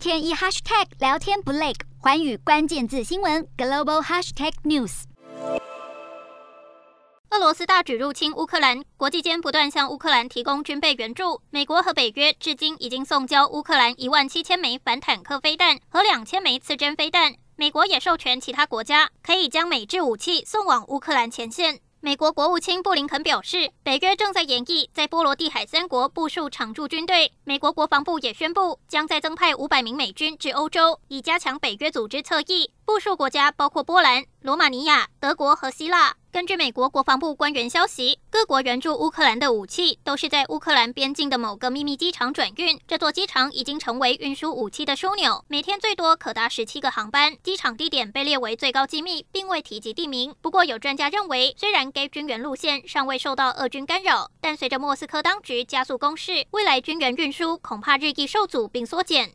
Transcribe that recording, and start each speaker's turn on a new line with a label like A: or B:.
A: 天一 hashtag 聊天不累，寰宇关键字新闻 global hashtag news。
B: 俄罗斯大举入侵乌克兰，国际间不断向乌克兰提供军备援助。美国和北约至今已经送交乌克兰一万七千枚反坦克飞弹和两千枚刺针飞弹。美国也授权其他国家可以将美制武器送往乌克兰前线。美国国务卿布林肯表示，北约正在演绎在波罗的海三国部署常驻军队。美国国防部也宣布，将再增派五百名美军至欧洲，以加强北约组织侧翼。部署国家包括波兰、罗马尼亚、德国和希腊。根据美国国防部官员消息，各国援助乌克兰的武器都是在乌克兰边境的某个秘密机场转运。这座机场已经成为运输武器的枢纽，每天最多可达十七个航班。机场地点被列为最高机密，并未提及地名。不过，有专家认为，虽然该军援路线尚未受到俄军干扰，但随着莫斯科当局加速攻势，未来军援运输恐怕日益受阻并缩减。